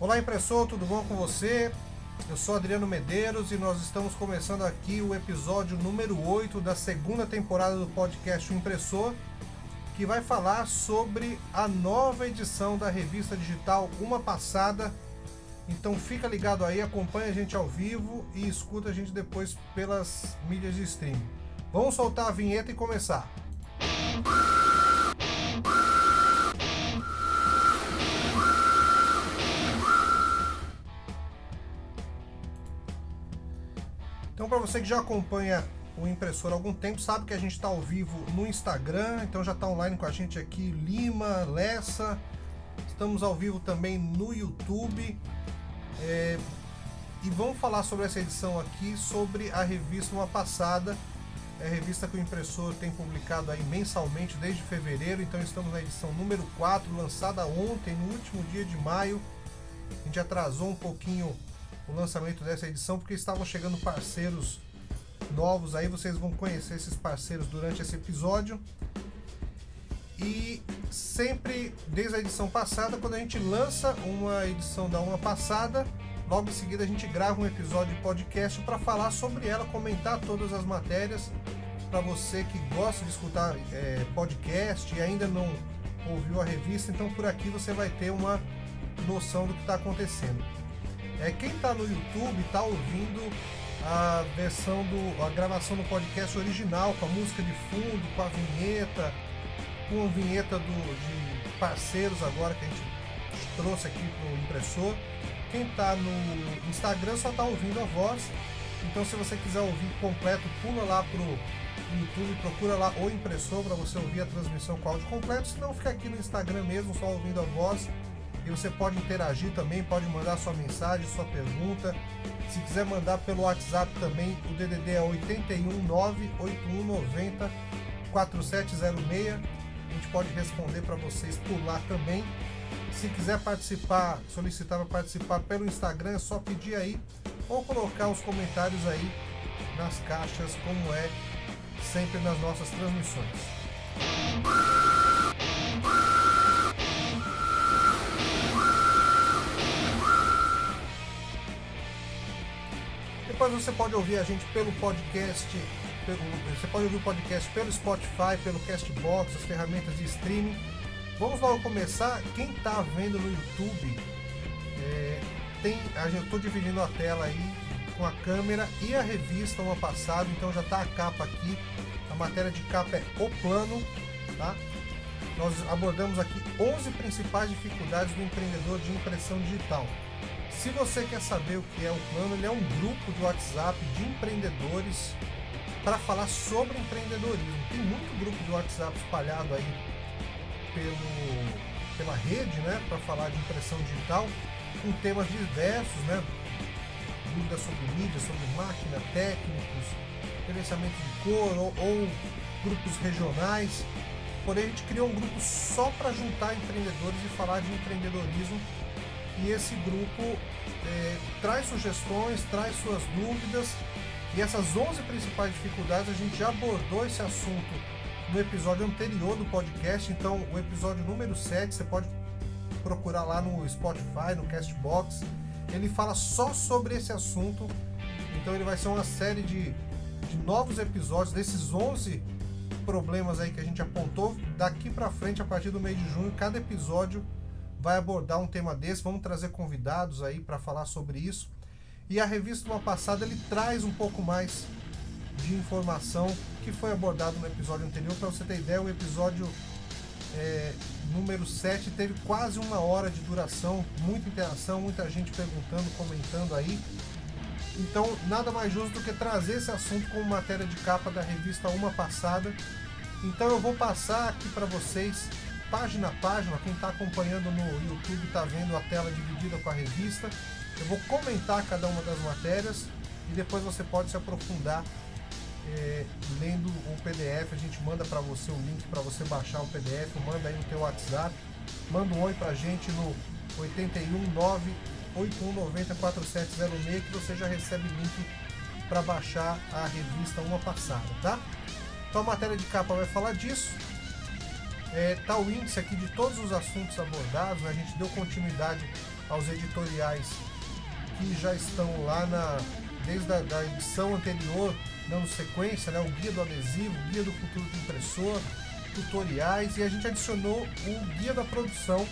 Olá, impressor, tudo bom com você? Eu sou Adriano Medeiros e nós estamos começando aqui o episódio número 8 da segunda temporada do podcast O Impressor, que vai falar sobre a nova edição da revista digital Uma Passada. Então fica ligado aí, acompanha a gente ao vivo e escuta a gente depois pelas mídias de streaming. Vamos soltar a vinheta e começar. Você que já acompanha o impressor há algum tempo, sabe que a gente está ao vivo no Instagram, então já está online com a gente aqui Lima, Lessa. Estamos ao vivo também no YouTube. É, e vamos falar sobre essa edição aqui, sobre a revista Uma Passada. É a revista que o impressor tem publicado aí mensalmente desde fevereiro, então estamos na edição número 4, lançada ontem, no último dia de maio. A gente atrasou um pouquinho o lançamento dessa edição, porque estavam chegando parceiros novos aí, vocês vão conhecer esses parceiros durante esse episódio. E sempre, desde a edição passada, quando a gente lança uma edição da uma passada, logo em seguida a gente grava um episódio de podcast para falar sobre ela, comentar todas as matérias. Para você que gosta de escutar é, podcast e ainda não ouviu a revista, então por aqui você vai ter uma noção do que está acontecendo. É, quem está no YouTube está ouvindo a versão do. a gravação do podcast original, com a música de fundo, com a vinheta, com a vinheta do, de parceiros agora que a gente trouxe aqui para o impressor. Quem está no Instagram só está ouvindo a voz. Então se você quiser ouvir completo, pula lá pro YouTube, procura lá o impressor para você ouvir a transmissão com áudio completo. Se não, fica aqui no Instagram mesmo, só ouvindo a voz e você pode interagir também, pode mandar sua mensagem, sua pergunta. Se quiser mandar pelo WhatsApp também, o DDD é 8198190 4706. A gente pode responder para vocês por lá também. Se quiser participar, solicitar para participar pelo Instagram, é só pedir aí ou colocar os comentários aí nas caixas, como é sempre nas nossas transmissões. Depois você pode ouvir a gente pelo podcast, pelo, você pode ouvir o podcast pelo Spotify, pelo Castbox, as ferramentas de streaming. Vamos logo começar. Quem está vendo no YouTube, é, tem, eu estou dividindo a tela aí com a câmera e a revista uma passada, então já está a capa aqui. A matéria de capa é o plano, tá? Nós abordamos aqui 11 principais dificuldades do empreendedor de impressão digital. Se você quer saber o que é o plano, ele é um grupo de WhatsApp de empreendedores para falar sobre empreendedorismo. Tem muito grupo de WhatsApp espalhado aí pelo, pela rede, né, para falar de impressão digital, com temas diversos, né, dúvidas sobre mídia, sobre máquina, técnicos, gerenciamento de cor ou, ou grupos regionais. Porém, a gente criou um grupo só para juntar empreendedores e falar de empreendedorismo e esse grupo é, traz sugestões, traz suas dúvidas. E essas 11 principais dificuldades a gente já abordou esse assunto no episódio anterior do podcast, então o episódio número 7 você pode procurar lá no Spotify, no Castbox, ele fala só sobre esse assunto, então ele vai ser uma série de, de novos episódios desses 11 problemas aí que a gente apontou daqui para frente a partir do mês de junho, cada episódio vai abordar um tema desse. Vamos trazer convidados aí para falar sobre isso. E a revista Uma Passada ele traz um pouco mais de informação que foi abordado no episódio anterior. Para você ter ideia, o episódio é, número 7 teve quase uma hora de duração, muita interação, muita gente perguntando, comentando aí. Então, nada mais justo do que trazer esse assunto como matéria de capa da revista Uma Passada. Então, eu vou passar aqui para vocês página a página. Quem está acompanhando no YouTube está vendo a tela dividida com a revista. Eu vou comentar cada uma das matérias e depois você pode se aprofundar é, lendo o PDF. A gente manda para você o link para você baixar o PDF. Manda aí no teu WhatsApp. Manda um oi para a gente no 819 8190 4706 que você já recebe link para baixar a revista uma passada, tá? Então a matéria de capa vai falar disso. É, tá o índice aqui de todos os assuntos abordados, né? a gente deu continuidade aos editoriais que já estão lá na desde a da edição anterior, dando sequência, né, o guia do adesivo, o guia do futuro do impressor, tutoriais e a gente adicionou o guia da produção,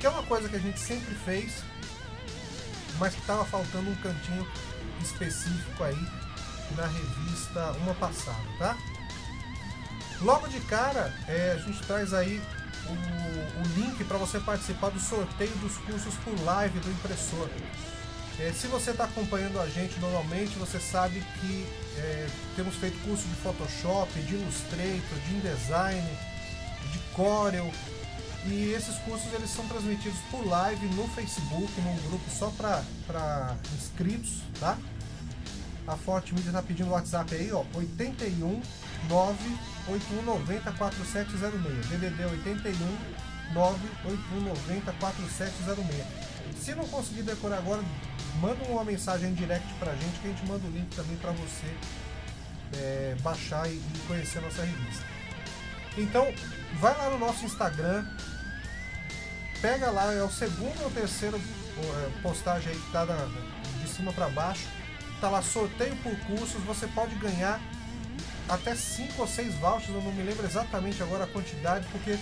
que é uma coisa que a gente sempre fez, mas que estava faltando um cantinho específico aí na revista uma passada, tá? Logo de cara, é, a gente traz aí o, o link para você participar do sorteio dos cursos por live do impressor. É, se você está acompanhando a gente normalmente, você sabe que é, temos feito curso de Photoshop, de Illustrator, de InDesign, de Corel. E esses cursos eles são transmitidos por live no Facebook, num grupo só para inscritos, tá? A Forte Mídia está pedindo o WhatsApp aí, ó, 81 98190 4706. DDD 81 98190 4706. Se não conseguir decorar agora, manda uma mensagem em direct pra gente que a gente manda o link também para você é, baixar e, e conhecer a nossa revista. Então, vai lá no nosso Instagram, pega lá, é o segundo ou terceiro é, postagem aí que tá de cima para baixo. Tá lá sorteio por cursos, você pode ganhar até 5 ou 6 vouchers, eu não me lembro exatamente agora a quantidade, porque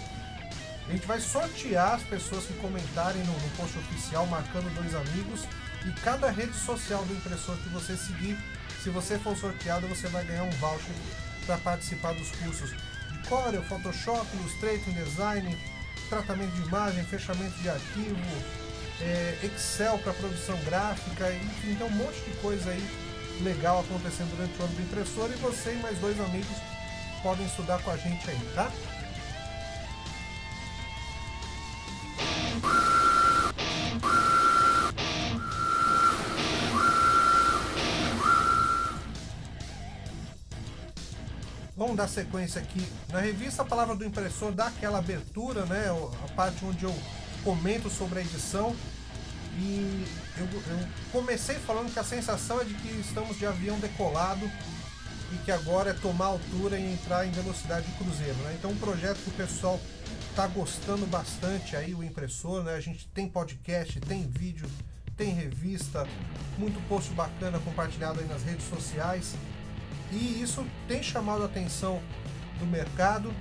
a gente vai sortear as pessoas que comentarem no, no post oficial, marcando dois amigos, e cada rede social do impressor que você seguir, se você for sorteado, você vai ganhar um voucher para participar dos cursos de Corel, Photoshop, Illustrator, Design, tratamento de imagem, fechamento de arquivo, é, Excel para produção gráfica, enfim, tem um monte de coisa aí legal acontecendo durante o ano do impressor e você e mais dois amigos podem estudar com a gente aí, tá? Vamos dar sequência aqui. Na revista a Palavra do Impressor dá aquela abertura, né? A parte onde eu comento sobre a edição. E eu, eu comecei falando que a sensação é de que estamos de avião decolado e que agora é tomar altura e entrar em velocidade de cruzeiro. Né? Então um projeto que o pessoal está gostando bastante aí, o impressor, né? A gente tem podcast, tem vídeo, tem revista, muito post bacana compartilhado aí nas redes sociais. E isso tem chamado a atenção do mercado.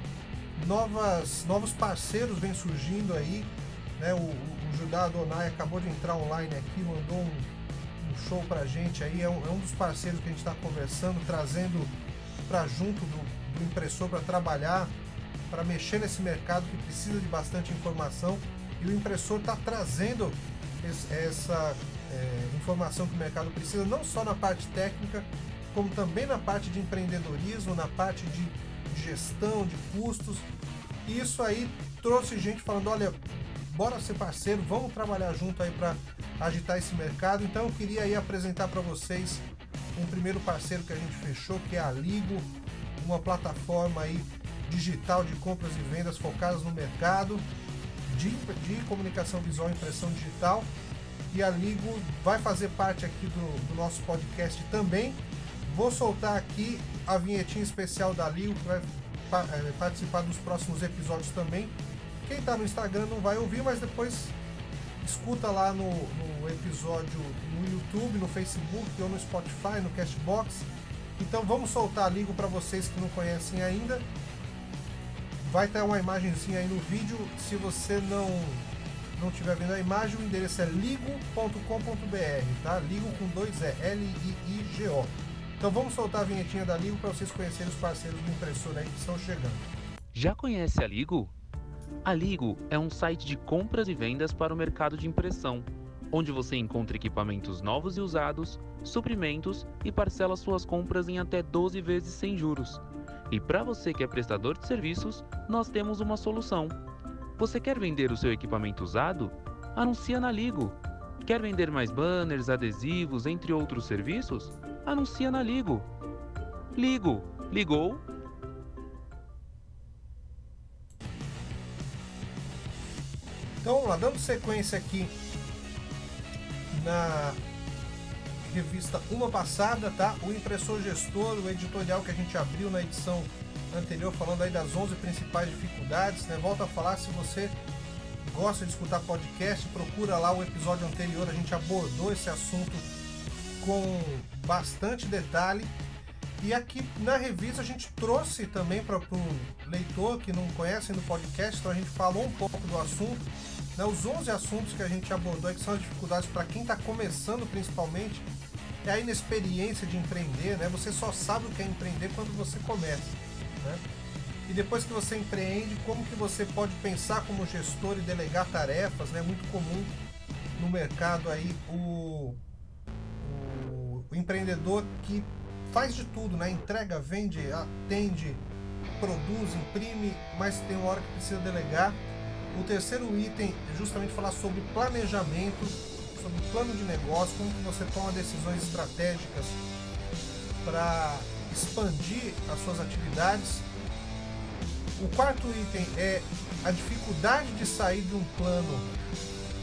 Novas, novos parceiros vêm surgindo aí. Né? O, o Judá Adonai acabou de entrar online aqui, mandou um, um show pra gente aí. É um, é um dos parceiros que a gente está conversando, trazendo para junto do, do impressor para trabalhar, para mexer nesse mercado que precisa de bastante informação. E o impressor está trazendo essa é, informação que o mercado precisa, não só na parte técnica, como também na parte de empreendedorismo, na parte de gestão de custos. E isso aí trouxe gente falando, olha, bora ser parceiro, vamos trabalhar junto aí para agitar esse mercado. Então eu queria aí apresentar para vocês um primeiro parceiro que a gente fechou, que é a Ligo, uma plataforma aí digital de compras e vendas focadas no mercado de, de comunicação visual e impressão digital. E a Ligo vai fazer parte aqui do, do nosso podcast também. Vou soltar aqui a vinhetinha especial da Ligo, que vai é, participar dos próximos episódios também. Quem está no Instagram não vai ouvir, mas depois escuta lá no, no, episódio no YouTube, no Facebook ou no Spotify, no Castbox. Então vamos soltar Ligo para vocês que não conhecem ainda. Vai ter uma imagenzinha aí no vídeo. Se você não não estiver vendo a imagem, o endereço é ligo.com.br, tá? Ligo com dois E, L-I-I-G-O. Então vamos soltar a vinhetinha da Ligo para vocês conhecerem os parceiros do impressor aí que estão chegando. Já conhece a Ligo? A Ligo é um site de compras e vendas para o mercado de impressão, onde você encontra equipamentos novos e usados, suprimentos e parcela suas compras em até 12 vezes sem juros. E para você que é prestador de serviços, nós temos uma solução. Você quer vender o seu equipamento usado? Anuncia na Ligo. Quer vender mais banners, adesivos, entre outros serviços? anuncia na Ligo. Ligo, ligou? Então vamos lá, dando sequência aqui na revista Uma Passada, tá? O impressor gestor, o editorial que a gente abriu na edição anterior, falando aí das 11 principais dificuldades, né? Volto a falar, se você gosta de escutar podcast, procura lá o episódio anterior, a gente abordou esse assunto com bastante detalhe. E aqui na revista a gente trouxe também para o leitor que não conhece no podcast, então a gente falou um pouco do assunto. Né, os 11 assuntos que a gente abordou, que são as dificuldades para quem está começando principalmente, é a inexperiência de empreender, né? Você só sabe o que é empreender quando você começa, né? E depois que você empreende, como que você pode pensar como gestor e delegar tarefas, né? Muito comum no mercado aí o, o, o empreendedor que faz de tudo, né? Entrega, vende, atende, produz, imprime, mas tem uma hora que precisa delegar. O terceiro item é justamente falar sobre planejamento, sobre plano de negócio, como que você toma decisões estratégicas para expandir as suas atividades. O quarto item é a dificuldade de sair de um plano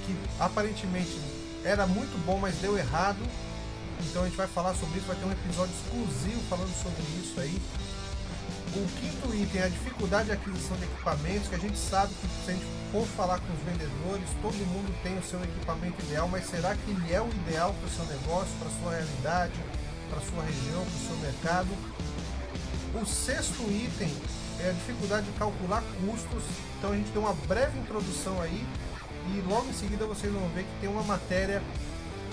que aparentemente era muito bom, mas deu errado então a gente vai falar sobre isso, vai ter um episódio exclusivo falando sobre isso aí. O quinto item é a dificuldade de aquisição de equipamentos, que a gente sabe que se a gente for falar com os vendedores, todo mundo tem o seu equipamento ideal, mas será que ele é o ideal para o seu negócio, para a sua realidade, para a sua região, para o seu mercado? O sexto item é a dificuldade de calcular custos. Então a gente tem uma breve introdução aí e logo em seguida vocês vão ver que tem uma matéria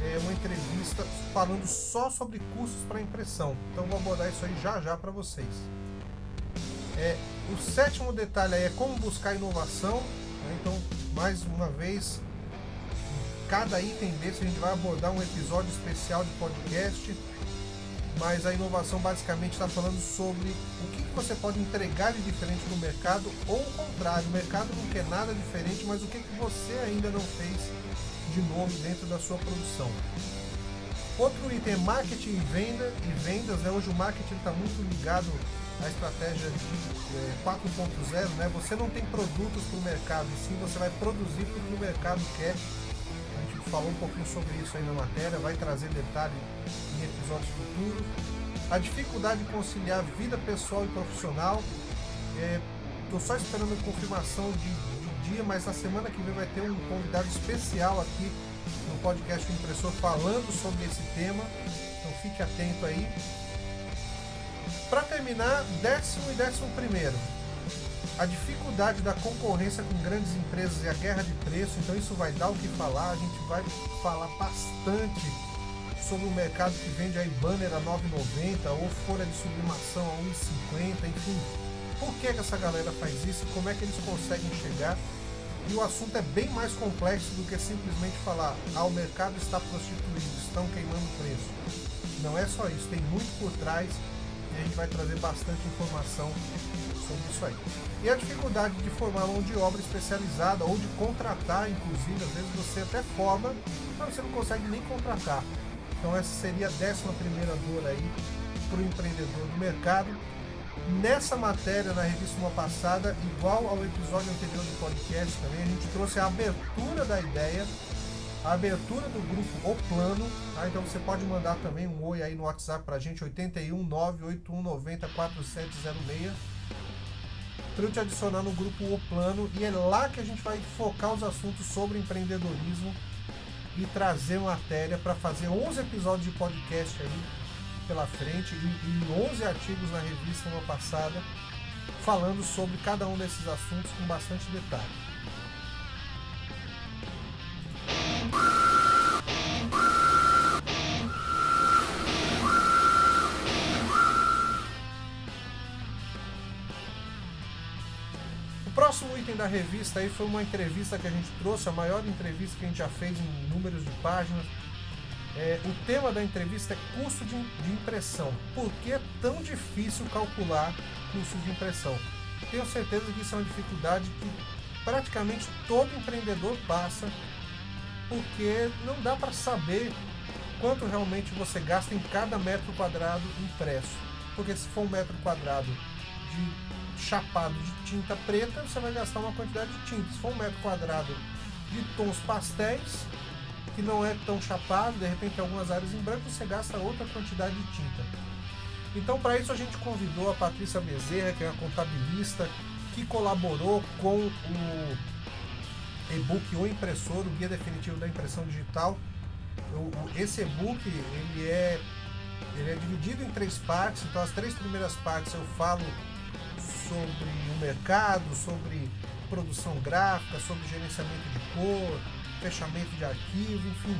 é, uma entrevista falando só sobre custos para impressão. Então vou abordar isso aí já já para vocês. É, o sétimo detalhe é como buscar inovação. Né? Então, mais uma vez, cada item desse a gente vai abordar um episódio especial de podcast. Mas a inovação basicamente está falando sobre o que, que você pode entregar de diferente no mercado, ou o contrário, o mercado não quer nada diferente, mas o que, que você ainda não fez de novo dentro da sua produção. Outro item é marketing e venda e vendas. Né? Hoje o marketing está muito ligado à estratégia de é, 4.0. Né? Você não tem produtos para o mercado, e sim você vai produzir o que o mercado quer. A gente falou um pouquinho sobre isso aí na matéria, vai trazer detalhe em episódios futuros. A dificuldade de conciliar vida pessoal e profissional. Estou é, só esperando a confirmação de dia, mas na semana que vem vai ter um convidado especial aqui no podcast o Impressor falando sobre esse tema. Então fique atento aí. Para terminar, décimo e décimo primeiro. A dificuldade da concorrência com grandes empresas e a guerra de preço, então isso vai dar o que falar. A gente vai falar bastante sobre o mercado que vende aí banner a 9,90 ou folha de sublimação a 1,50, enfim por que, que essa galera faz isso como é que eles conseguem chegar. E o assunto é bem mais complexo do que simplesmente falar, ah, o mercado está prostituído, estão queimando preço. Não é só isso, tem muito por trás e a gente vai trazer bastante informação sobre isso aí. E a dificuldade de formar mão de obra especializada ou de contratar, inclusive, às vezes você até forma, mas você não consegue nem contratar. Então essa seria a décima primeira dor aí para o empreendedor do mercado. Nessa matéria, na revista uma passada, igual ao episódio anterior do podcast também, a gente trouxe a abertura da ideia, a abertura do grupo O Plano. Tá? Então você pode mandar também um oi aí no WhatsApp pra gente, 81 98190 4706 para eu te adicionar no grupo O Plano e é lá que a gente vai focar os assuntos sobre empreendedorismo e trazer matéria para fazer 11 episódios de podcast aí pela frente e, e 11 artigos na revista uma passada falando sobre cada um desses assuntos com bastante detalhe. O próximo item da revista aí foi uma entrevista que a gente trouxe, a maior entrevista que a gente já fez em números de páginas é, o tema da entrevista é custo de, de, impressão. Por que é tão difícil calcular custos de impressão? Tenho certeza que isso é uma dificuldade que praticamente todo empreendedor passa, porque não dá para saber quanto realmente você gasta em cada metro quadrado impresso. Porque se for um metro quadrado de chapado de tinta preta, você vai gastar uma quantidade de tinta. Se for um metro quadrado de tons pastéis, que não é tão chapado, de repente algumas áreas em branco você gasta outra quantidade de tinta. Então para isso a gente convidou a Patrícia Bezerra, que é uma contabilista, que colaborou com o e-book Impressor, o Guia Definitivo da Impressão Digital. Eu, esse e-book ele é, ele é dividido em três partes, então as três primeiras partes eu falo sobre o mercado, sobre produção gráfica, sobre gerenciamento de cor, fechamento de arquivo, enfim,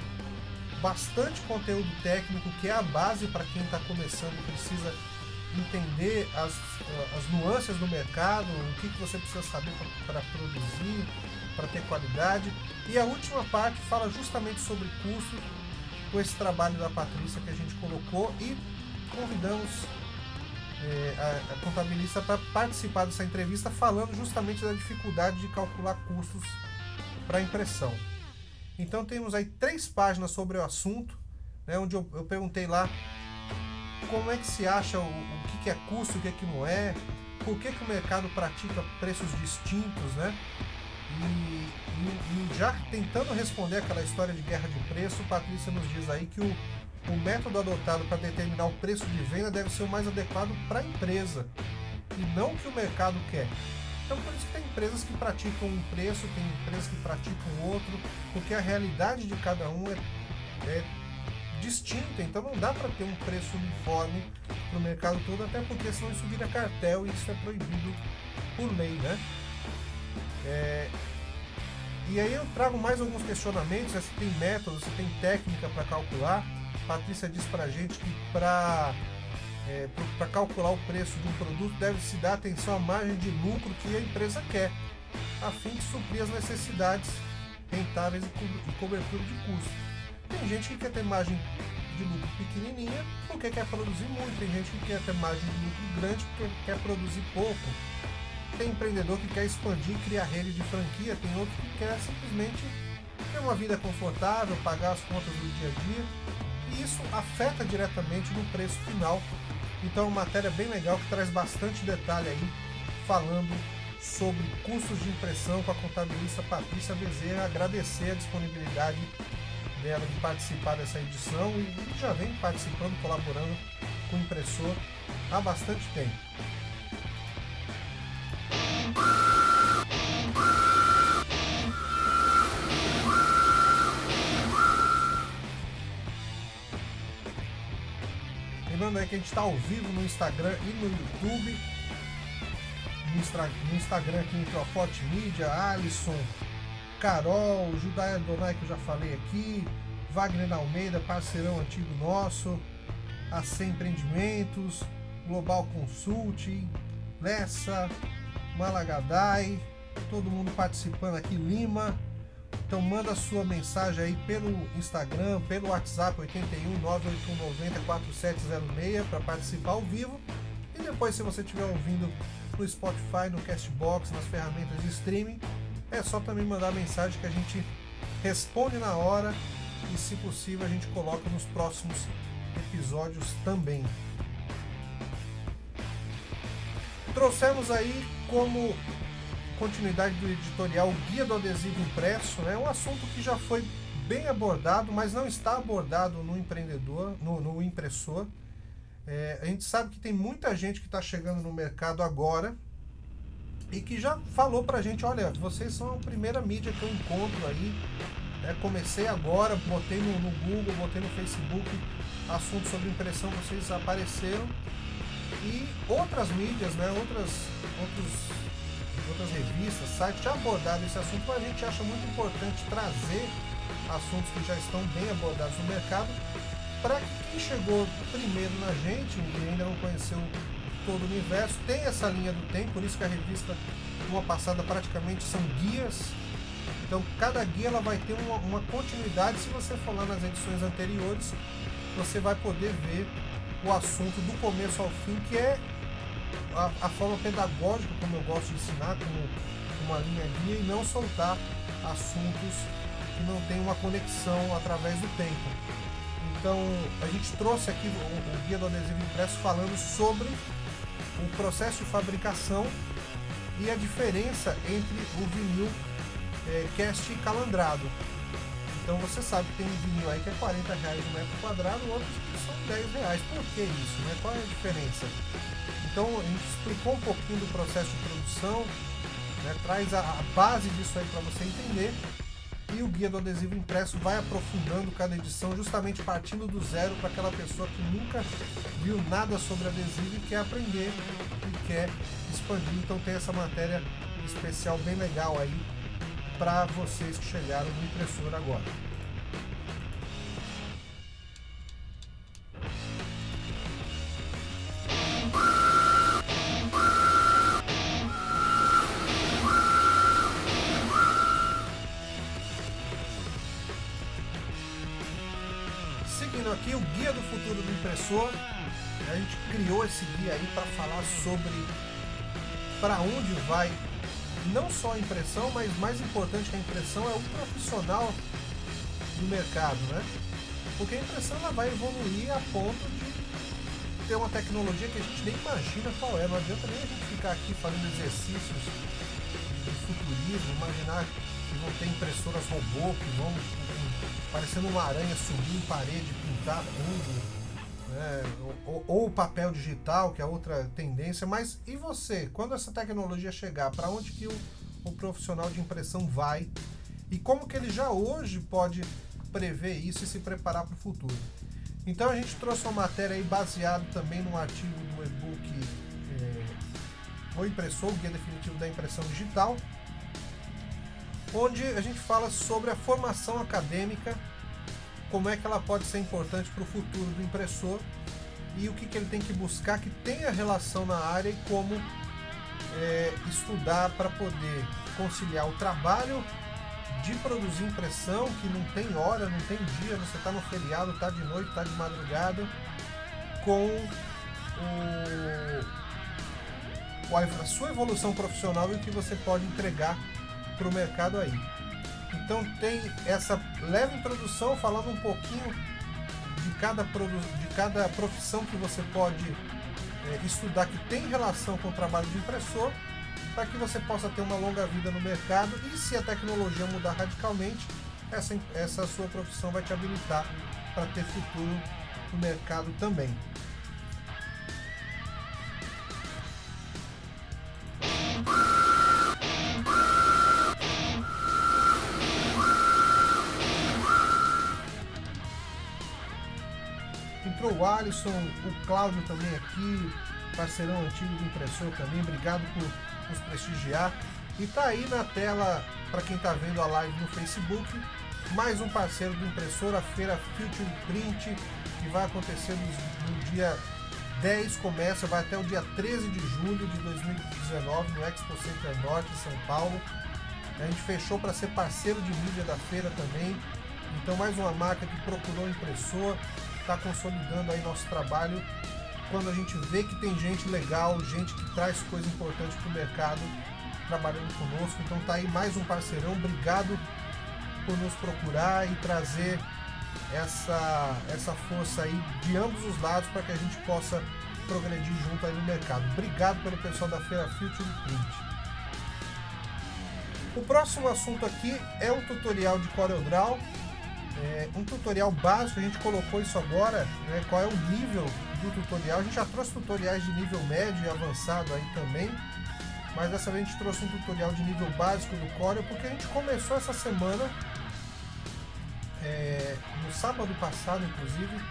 bastante conteúdo técnico que é a base para quem está começando e precisa entender as, as nuances do mercado, o que, que você precisa saber para produzir, para ter qualidade. E a última parte fala justamente sobre custos, com esse trabalho da Patrícia que a gente colocou e convidamos é, a, a contabilista para participar dessa entrevista falando justamente da dificuldade de calcular custos para impressão. Então temos aí três páginas sobre o assunto, né, onde eu, eu perguntei lá como é que se acha o, o que, que é custo, o que, é que não é, por que, que o mercado pratica preços distintos, né? E, e, e, já tentando responder aquela história de guerra de preço, Patrícia nos diz aí que o, o método adotado para determinar o preço de venda deve ser o mais adequado para a empresa e não o que o mercado quer. Então por isso que tem empresas que praticam um preço, tem empresas que praticam outro, porque a realidade de cada um é, é distinta, então não dá para ter um preço uniforme no mercado todo, até porque senão isso vira cartel e isso é proibido por lei, né? É, e aí eu trago mais alguns questionamentos, né? se tem método, se tem técnica para calcular. Patrícia diz para gente que para é, para calcular o preço de um produto deve se dar atenção à margem de lucro que a empresa quer, a fim de suprir as necessidades rentáveis e, e cobertura de custos. Tem gente que quer ter margem de lucro pequenininha porque quer produzir muito, tem gente que quer ter margem de lucro grande porque quer produzir pouco. Tem empreendedor que quer expandir, criar rede de franquia, tem outro que quer simplesmente ter uma vida confortável, pagar as contas do dia a dia. E isso afeta diretamente no preço final. Então, é uma matéria bem legal que traz bastante detalhe aí, falando sobre custos de impressão com a contabilista Patrícia Bezerra. Agradecer a disponibilidade dela de participar dessa edição e já vem participando, colaborando com o impressor há bastante tempo. Lembrando aí que a gente está ao vivo no Instagram e no YouTube. No, Instagram aqui entrou a Forte Mídia, Alisson, Carol, Judaia Donai que eu já falei aqui, Wagner Almeida, parceirão antigo nosso, AC Empreendimentos, Global Consulting, Lessa, Malagadai, todo mundo participando aqui, Lima. Então manda sua mensagem aí pelo Instagram, pelo WhatsApp 81 98190 4706 para participar ao vivo. E depois, se você estiver ouvindo no Spotify, no Castbox, nas ferramentas de streaming, é só também mandar mensagem que a gente responde na hora e, se possível, a gente coloca nos próximos episódios também. Trouxemos aí como continuidade do editorial o Guia do Adesivo Impresso, né? um assunto que já foi bem abordado, mas não está abordado no empreendedor, no, no impressor. É, a gente sabe que tem muita gente que está chegando no mercado agora e que já falou para a gente, olha, vocês são a primeira mídia que eu encontro aí. Né? Comecei agora, botei no, no Google, botei no Facebook assuntos sobre impressão, vocês apareceram e outras mídias, né, outras, outros, outras revistas, sites já abordaram esse assunto, mas a gente acha muito importante trazer assuntos que já estão bem abordados no mercado para que quem chegou primeiro na gente e ainda não conheceu todo o universo tem essa linha do tempo, por isso que a revista uma passada praticamente são guias. Então cada guia ela vai ter uma, uma continuidade. Se você for lá nas edições anteriores, você vai poder ver o assunto do começo ao fim, que é a, a forma pedagógica, como eu gosto de ensinar, como uma linha guia, e não soltar assuntos que não tem uma conexão através do tempo. Então, a gente trouxe aqui o, o guia do adesivo impresso falando sobre o processo de fabricação e a diferença entre o vinil é, cast calandrado. Então você sabe que tem um vinil aí que é 40 reais o metro quadrado, outros que são 10 reais. Por que isso? Né? Qual é a diferença? Então a gente explicou um pouquinho do processo de produção, né? traz a, a base disso aí para você entender. E o guia do adesivo impresso vai aprofundando cada edição, justamente partindo do zero para aquela pessoa que nunca viu nada sobre adesivo e quer aprender e quer expandir. Então tem essa matéria especial bem legal aí para vocês que chegaram no impressor agora. Seguindo aqui o guia do futuro do impressor, a gente criou esse guia aí para falar sobre para onde vai não só a impressão, mas mais importante que a impressão é o profissional do mercado, né? Porque a impressão ela vai evoluir a ponto de ter uma tecnologia que a gente nem imagina qual é. Não adianta nem a gente ficar aqui fazendo exercícios de futurismo, imaginar que vão ter impressoras robô que vão parecendo uma aranha subir em parede, pintar tudo né? ou, ou, o papel digital, que é outra tendência. Mas e você? Quando essa tecnologia chegar, para onde que o, o profissional de impressão vai? E como que ele já hoje pode prever isso e se preparar para o futuro? Então a gente trouxe uma matéria aí também num artigo do e-book é, O Impressor, o Guia Definitivo da Impressão Digital, onde a gente fala sobre a formação acadêmica como é que ela pode ser importante para o futuro do impressor e o que, que ele tem que buscar que tenha relação na área e como é, estudar para poder conciliar o trabalho de produzir impressão, que não tem hora, não tem dia, você está no feriado, está de noite, está de madrugada, com o, a sua evolução profissional e o que você pode entregar para o mercado aí. Então tem essa leve introdução falando um pouquinho de cada, de cada profissão que você pode é, estudar que tem relação com o trabalho de impressor, para que você possa ter uma longa vida no mercado e se a tecnologia mudar radicalmente, essa, essa sua profissão vai te habilitar para ter futuro no mercado também. Alisson, o Cláudio também aqui, parceirão antigo do impressor também, obrigado por nos prestigiar. E tá aí na tela, para quem tá vendo a live no Facebook, mais um parceiro do impressor, a feira Future Print, que vai acontecer no, no dia 10, começa, vai até o dia 13 de julho de 2019 no Expo Center Norte, São Paulo. A gente fechou para ser parceiro de mídia da feira também. Então mais uma marca que procurou impressor, está consolidando aí nosso trabalho quando a gente vê que tem gente legal, gente que traz coisa importante para o mercado trabalhando conosco. Então tá aí mais um parceirão. Obrigado por nos procurar e trazer essa, essa força aí de ambos os lados para que a gente possa progredir junto aí no mercado. Obrigado pelo pessoal da Feira Future Print. O próximo assunto aqui é um tutorial de CorelDRAW é, um tutorial básico, a gente colocou isso agora, né, qual é o nível do tutorial. A gente já trouxe tutoriais de nível médio e avançado aí também, mas dessa vez a gente trouxe um tutorial de nível básico do Corel, porque a gente começou essa semana, é, no sábado passado inclusive,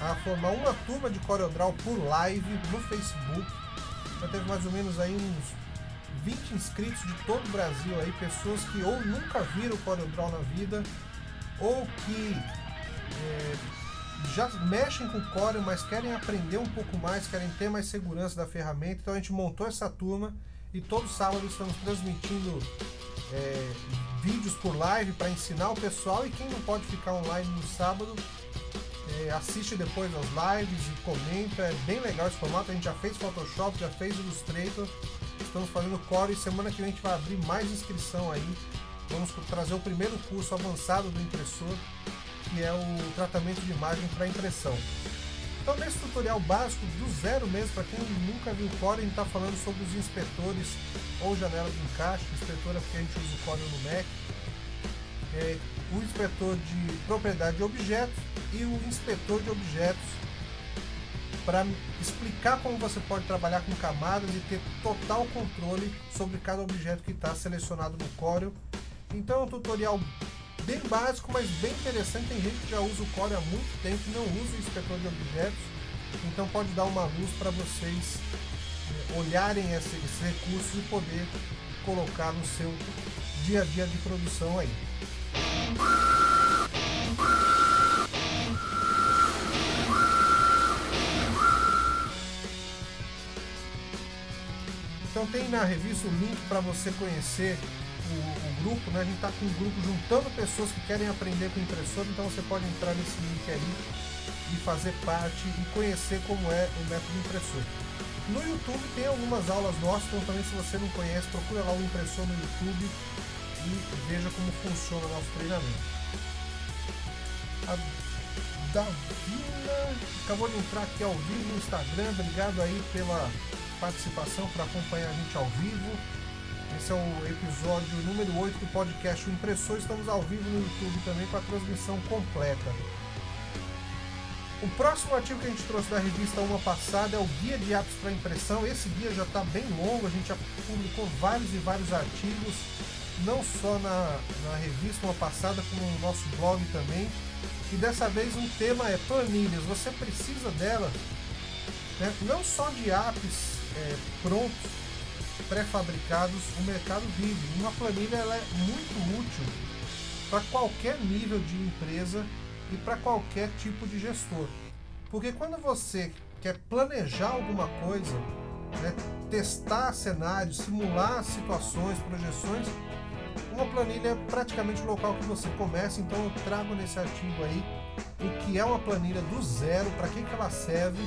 a formar uma turma de CorelDRAW por live no Facebook. Já teve mais ou menos aí uns 20 inscritos de todo o Brasil aí, pessoas que ou nunca viram CorelDRAW na vida, ou que é, já mexem com o Corel, mas querem aprender um pouco mais, querem ter mais segurança da ferramenta. Então a gente montou essa turma e todo sábado estamos transmitindo é, vídeos por live para ensinar o pessoal. E quem não pode ficar online no sábado, é, assiste depois as lives e comenta. É bem legal esse formato. A gente já fez Photoshop, já fez Illustrator. Estamos fazendo Core e semana que vem a gente vai abrir mais inscrição aí vamos trazer o primeiro curso avançado do impressor, que é o tratamento de imagem para impressão. Então, nesse tutorial básico, do zero mesmo, para quem nunca viu o Core, a gente está falando sobre os inspetores ou janela de encaixe, inspetor é porque a gente usa o Core no Mac, é, o inspetor de propriedade de objetos e o inspetor de objetos para explicar como você pode trabalhar com camadas e ter total controle sobre cada objeto que está selecionado no Corel. Então é um tutorial bem básico, mas bem interessante. Tem gente que já usa o Corel há muito tempo não usa o inspetor de objetos, então pode dar uma luz para vocês eh, olharem esses recursos e poder colocar no seu dia a dia de produção aí. Então tem na revista o link para você conhecer o, o, grupo, né? A gente está com um grupo juntando pessoas que querem aprender com impressora, então você pode entrar nesse link aí e fazer parte e conhecer como é o método impressor. No YouTube tem algumas aulas nossas, então também se você não conhece, procura lá o impressor no YouTube e veja como funciona o nosso treinamento. A Davina acabou de entrar aqui ao vivo no Instagram, obrigado aí pela participação, para acompanhar a gente ao vivo. Esse é o episódio número 8 do podcast O Impressor. Estamos ao vivo no YouTube também com a transmissão completa. O próximo artigo que a gente trouxe da revista Uma Passada é o Guia de Apps para Impressão. Esse guia já está bem longo, a gente já publicou vários e vários artigos, não só na, na revista Uma Passada, como no nosso blog também. E dessa vez um tema é planilhas. Você precisa dela, né? não só de apps é, prontos, pré-fabricados, o mercado vive. Uma planilha ela é muito útil para qualquer nível de empresa e para qualquer tipo de gestor. Porque quando você quer planejar alguma coisa, né, testar cenários, simular situações, projeções, uma planilha é praticamente o local que você começa. Então eu trago nesse artigo aí o que é uma planilha do zero, para que, que ela serve,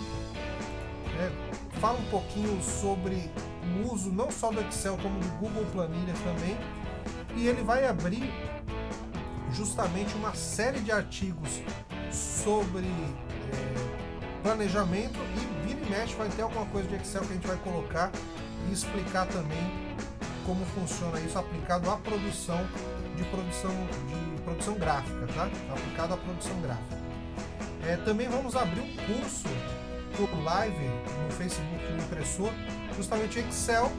né, fala um pouquinho sobre o uso não só do Excel como do Google Planilhas também. E ele vai abrir justamente uma série de artigos sobre é, planejamento e vira e mexe vai ter alguma coisa de Excel que a gente vai colocar e explicar também como funciona isso aplicado à produção de produção de produção gráfica, tá? Aplicado à produção gráfica. É, também vamos abrir um curso por live no Facebook do impressor, justamente Excel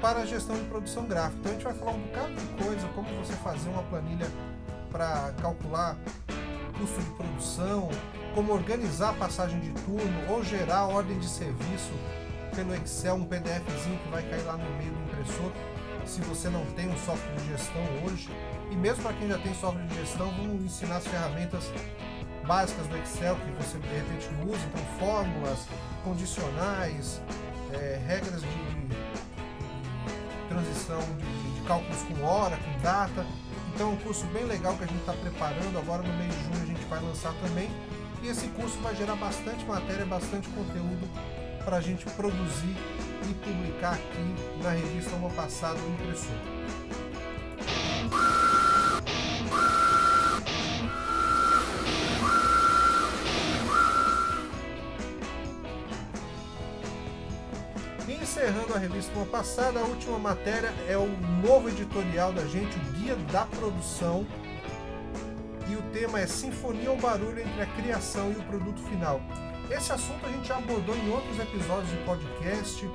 para a gestão de produção gráfica. Então a gente vai falar um bocado de coisa, como você fazer uma planilha para calcular custo de produção, como organizar a passagem de turno ou gerar ordem de serviço pelo Excel, um PDFzinho que vai cair lá no meio do impressor, se você não tem um software de gestão hoje. E mesmo para quem já tem software de gestão, vamos ensinar as ferramentas básicas do Excel que você de repente não usa, então fórmulas, condicionais, é, regras de, de, transição de, de, cálculos com hora, com data. Então é um curso bem legal que a gente está preparando, agora no mês de junho a gente vai lançar também. E esse curso vai gerar bastante matéria, bastante conteúdo para a gente produzir e publicar aqui na revista Uma Passada do Impressor. Encerrando a revista uma passada, a última matéria é o novo editorial da gente, o Guia da Produção. E o tema é Sinfonia ou Barulho entre a Criação e o Produto Final. Esse assunto a gente já abordou em outros episódios de podcast,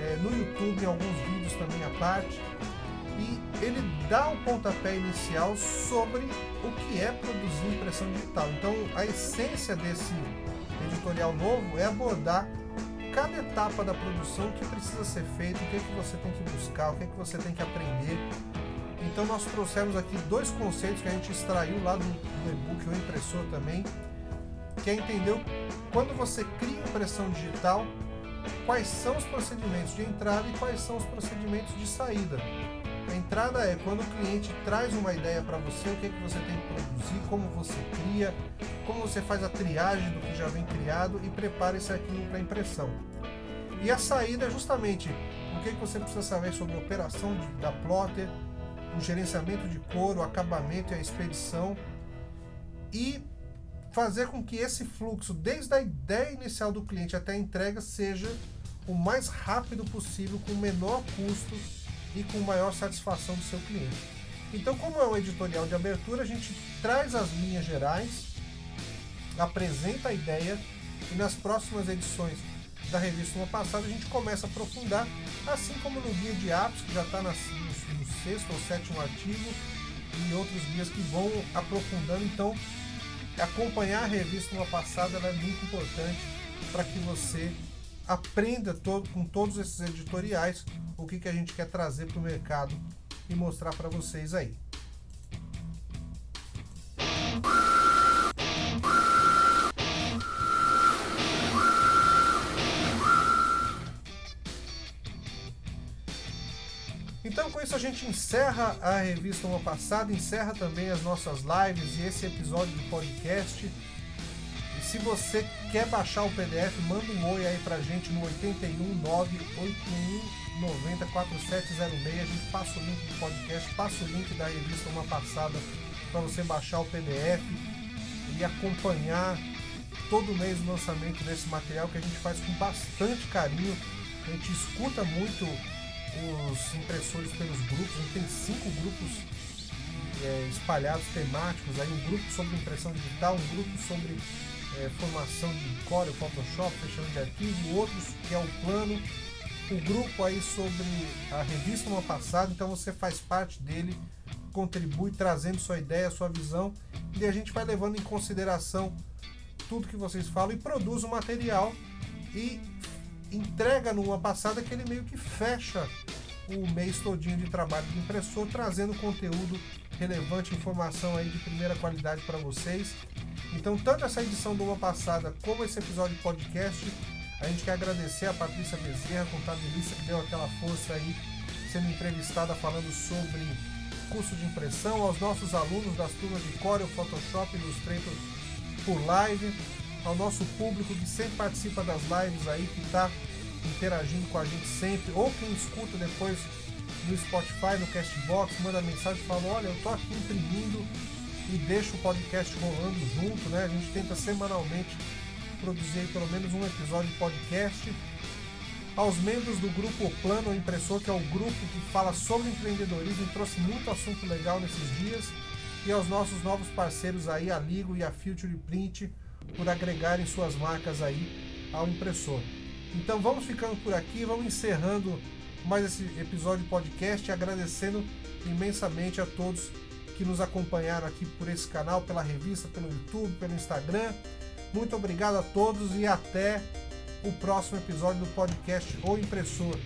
é, no YouTube, em alguns vídeos também à parte. E ele dá o um pontapé inicial sobre o que é produzir impressão digital. Então, a essência desse editorial novo é abordar cada etapa da produção que precisa ser feito, o que, é que você tem que buscar, o que, é que você tem que aprender. Então nós trouxemos aqui dois conceitos que a gente extraiu lá do, do e-book, o impressor também, que é entender quando você cria impressão digital, quais são os procedimentos de entrada e quais são os procedimentos de saída. A entrada é quando o cliente traz uma ideia para você, o que, é que você tem que produzir, como você cria, como você faz a triagem do que já vem criado e prepara esse arquivo para impressão. E a saída é justamente o que, é que você precisa saber sobre a operação de, da plotter, o gerenciamento de cor, o acabamento e a expedição e fazer com que esse fluxo, desde a ideia inicial do cliente até a entrega, seja o mais rápido possível, com o menor custo e com maior satisfação do seu cliente. Então, como é um editorial de abertura, a gente traz as linhas gerais, apresenta a ideia E nas próximas edições da revista Uma Passada a gente começa a aprofundar, assim como no guia de apps, que já está no, no sexto ou sétimo artigo, e outros guias que vão aprofundando. Então, acompanhar a revista Uma Passada é muito importante para que você aprenda todo, com todos esses editoriais o que, que a gente quer trazer para o mercado e mostrar para vocês aí. Então com isso a gente encerra a revista Uma Passada, encerra também as nossas lives e esse episódio do podcast. Se você quer baixar o PDF, manda um oi aí pra gente no 81981904706. A gente passa o link do podcast, passa o link da revista Uma Passada para você baixar o PDF e acompanhar todo mês o lançamento desse material que a gente faz com bastante carinho. A gente escuta muito os impressores pelos grupos, a gente tem cinco grupos é, espalhados temáticos, aí um grupo sobre impressão digital, um grupo sobre é, formação de Core, Photoshop, fechamento de arquivo, outros que é o plano, o grupo aí sobre a revista uma passada, então você faz parte dele, contribui trazendo sua ideia, sua visão, e a gente vai levando em consideração tudo que vocês falam e produz o material e entrega numa passada que ele meio que fecha o mês todinho de trabalho de impressor, trazendo conteúdo relevante, informação aí de primeira qualidade para vocês. Então, tanto essa edição do uma passada como esse episódio de podcast, a gente quer agradecer a Patrícia Bezerra, contabilista, que deu aquela força aí, sendo entrevistada falando sobre curso de impressão, aos nossos alunos das turmas de Corel, Photoshop, Illustrator por live, ao nosso público que sempre participa das lives aí, que está interagindo com a gente sempre, ou quem escuta depois no Spotify, no Castbox, manda mensagem e fala, olha, eu tô aqui imprimindo e deixa o podcast rolando junto, né? A gente tenta semanalmente produzir pelo menos um episódio de podcast. Aos membros do grupo Plano Impressor, que é o grupo que fala sobre empreendedorismo e trouxe muito assunto legal nesses dias. E aos nossos novos parceiros aí, a Ligo e a Future Print, por agregarem suas marcas aí ao impressor. Então vamos ficando por aqui, vamos encerrando mais esse episódio podcast, agradecendo imensamente a todos que nos acompanharam aqui por esse canal, pela revista, pelo YouTube, pelo Instagram. Muito obrigado a todos e até o próximo episódio do podcast O Impressor.